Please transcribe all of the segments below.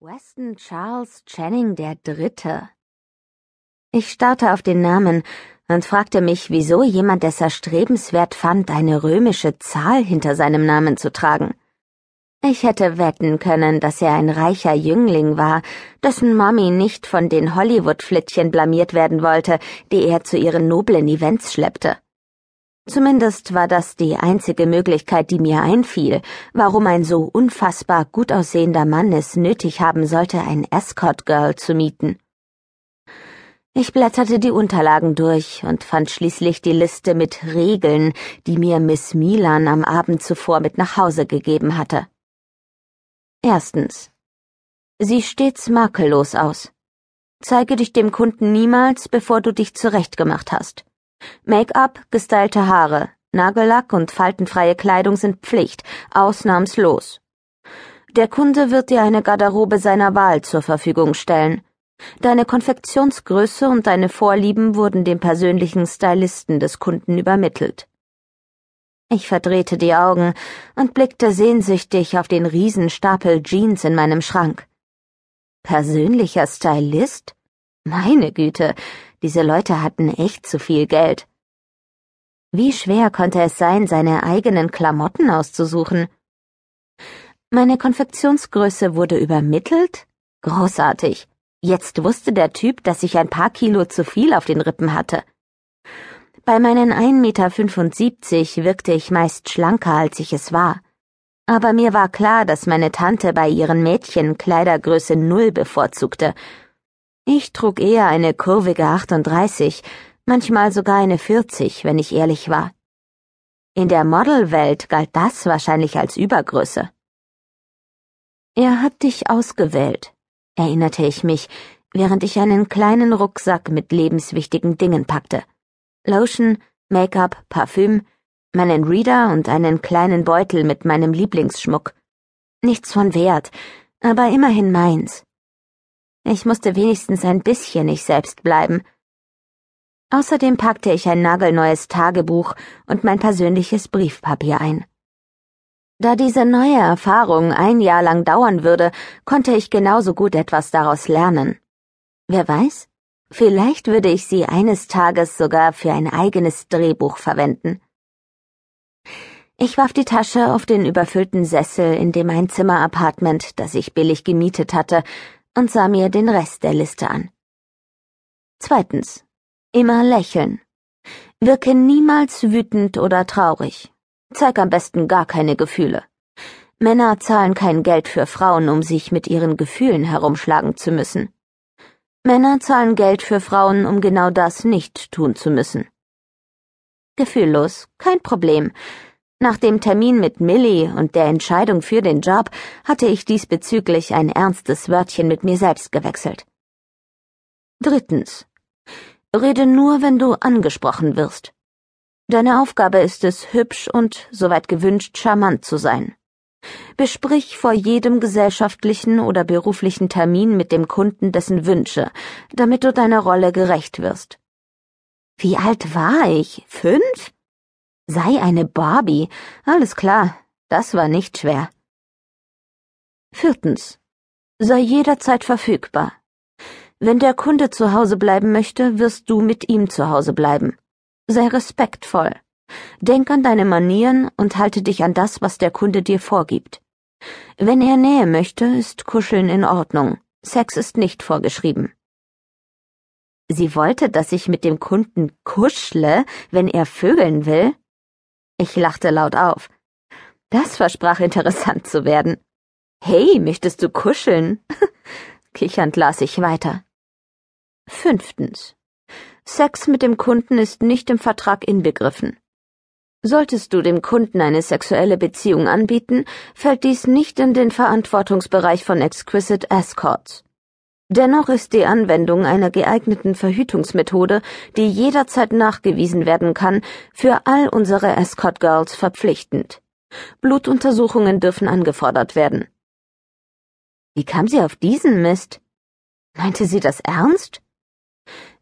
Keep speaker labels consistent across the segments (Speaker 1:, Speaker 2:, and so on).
Speaker 1: Weston Charles Channing der Dritte. Ich starrte auf den Namen und fragte mich, wieso jemand es erstrebenswert fand, eine römische Zahl hinter seinem Namen zu tragen. Ich hätte wetten können, dass er ein reicher Jüngling war, dessen Mami nicht von den Hollywood-Flittchen blamiert werden wollte, die er zu ihren noblen Events schleppte. Zumindest war das die einzige Möglichkeit, die mir einfiel, warum ein so unfassbar gut aussehender Mann es nötig haben sollte, ein Escort Girl zu mieten. Ich blätterte die Unterlagen durch und fand schließlich die Liste mit Regeln, die mir Miss Milan am Abend zuvor mit nach Hause gegeben hatte. Erstens. Sieh stets makellos aus. Zeige dich dem Kunden niemals, bevor du dich zurechtgemacht hast. Make-up, gestylte Haare, Nagellack und faltenfreie Kleidung sind Pflicht, ausnahmslos. Der Kunde wird dir eine Garderobe seiner Wahl zur Verfügung stellen. Deine Konfektionsgröße und deine Vorlieben wurden dem persönlichen Stylisten des Kunden übermittelt. Ich verdrehte die Augen und blickte sehnsüchtig auf den Riesenstapel Jeans in meinem Schrank. Persönlicher Stylist? Meine Güte, diese Leute hatten echt zu viel Geld. Wie schwer konnte es sein, seine eigenen Klamotten auszusuchen? Meine Konfektionsgröße wurde übermittelt? Großartig. Jetzt wusste der Typ, dass ich ein paar Kilo zu viel auf den Rippen hatte. Bei meinen 1,75 Meter wirkte ich meist schlanker, als ich es war. Aber mir war klar, dass meine Tante bei ihren Mädchen Kleidergröße Null bevorzugte ich trug eher eine kurvige 38, manchmal sogar eine 40, wenn ich ehrlich war. In der Modelwelt galt das wahrscheinlich als Übergröße. Er hat dich ausgewählt, erinnerte ich mich, während ich einen kleinen Rucksack mit lebenswichtigen Dingen packte. Lotion, Make-up, Parfüm, meinen Reader und einen kleinen Beutel mit meinem Lieblingsschmuck. Nichts von Wert, aber immerhin meins. Ich musste wenigstens ein bisschen ich selbst bleiben. Außerdem packte ich ein nagelneues Tagebuch und mein persönliches Briefpapier ein. Da diese neue Erfahrung ein Jahr lang dauern würde, konnte ich genauso gut etwas daraus lernen. Wer weiß, vielleicht würde ich sie eines Tages sogar für ein eigenes Drehbuch verwenden. Ich warf die Tasche auf den überfüllten Sessel in dem Einzimmer-Apartment, das ich billig gemietet hatte, und sah mir den Rest der Liste an. Zweitens. Immer lächeln. Wirke niemals wütend oder traurig. Zeig am besten gar keine Gefühle. Männer zahlen kein Geld für Frauen, um sich mit ihren Gefühlen herumschlagen zu müssen. Männer zahlen Geld für Frauen, um genau das nicht tun zu müssen. Gefühllos, kein Problem. Nach dem Termin mit Millie und der Entscheidung für den Job hatte ich diesbezüglich ein ernstes Wörtchen mit mir selbst gewechselt. Drittens. Rede nur, wenn du angesprochen wirst. Deine Aufgabe ist es, hübsch und, soweit gewünscht, charmant zu sein. Besprich vor jedem gesellschaftlichen oder beruflichen Termin mit dem Kunden dessen Wünsche, damit du deiner Rolle gerecht wirst. Wie alt war ich? Fünf? Sei eine Barbie. Alles klar, das war nicht schwer. Viertens. Sei jederzeit verfügbar. Wenn der Kunde zu Hause bleiben möchte, wirst du mit ihm zu Hause bleiben. Sei respektvoll. Denk an deine Manieren und halte dich an das, was der Kunde dir vorgibt. Wenn er Nähe möchte, ist Kuscheln in Ordnung. Sex ist nicht vorgeschrieben. Sie wollte, dass ich mit dem Kunden kuschle, wenn er vögeln will? Ich lachte laut auf. Das versprach interessant zu werden. Hey, möchtest du kuscheln? Kichernd las ich weiter. Fünftens. Sex mit dem Kunden ist nicht im Vertrag inbegriffen. Solltest du dem Kunden eine sexuelle Beziehung anbieten, fällt dies nicht in den Verantwortungsbereich von Exquisite Escorts. Dennoch ist die Anwendung einer geeigneten Verhütungsmethode, die jederzeit nachgewiesen werden kann, für all unsere Escort Girls verpflichtend. Blutuntersuchungen dürfen angefordert werden. Wie kam sie auf diesen Mist? Meinte sie das ernst?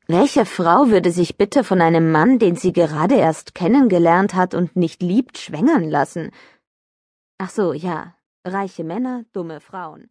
Speaker 1: Welche Frau würde sich bitte von einem Mann, den sie gerade erst kennengelernt hat und nicht liebt, schwängern lassen? Ach so, ja, reiche Männer, dumme Frauen.